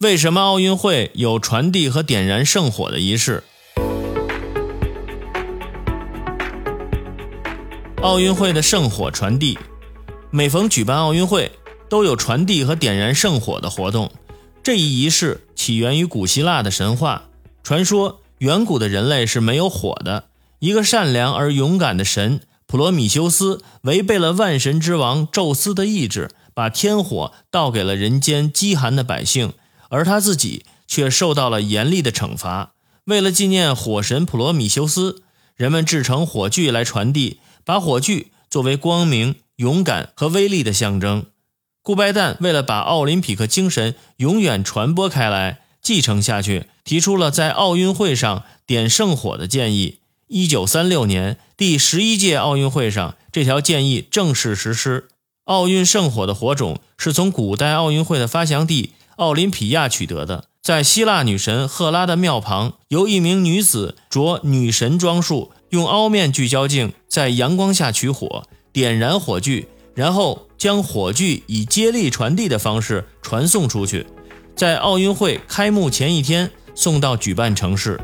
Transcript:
为什么奥运会有传递和点燃圣火的仪式？奥运会的圣火传递，每逢举办奥运会，都有传递和点燃圣火的活动。这一仪式起源于古希腊的神话传说，远古的人类是没有火的。一个善良而勇敢的神普罗米修斯，违背了万神之王宙斯的意志，把天火倒给了人间饥寒的百姓，而他自己却受到了严厉的惩罚。为了纪念火神普罗米修斯，人们制成火炬来传递。把火炬作为光明、勇敢和威力的象征。顾拜旦为了把奥林匹克精神永远传播开来、继承下去，提出了在奥运会上点圣火的建议。一九三六年第十一届奥运会上，这条建议正式实施。奥运圣火的火种是从古代奥运会的发祥地奥林匹亚取得的，在希腊女神赫拉的庙旁，由一名女子着女神装束。用凹面聚焦镜在阳光下取火，点燃火炬，然后将火炬以接力传递的方式传送出去，在奥运会开幕前一天送到举办城市。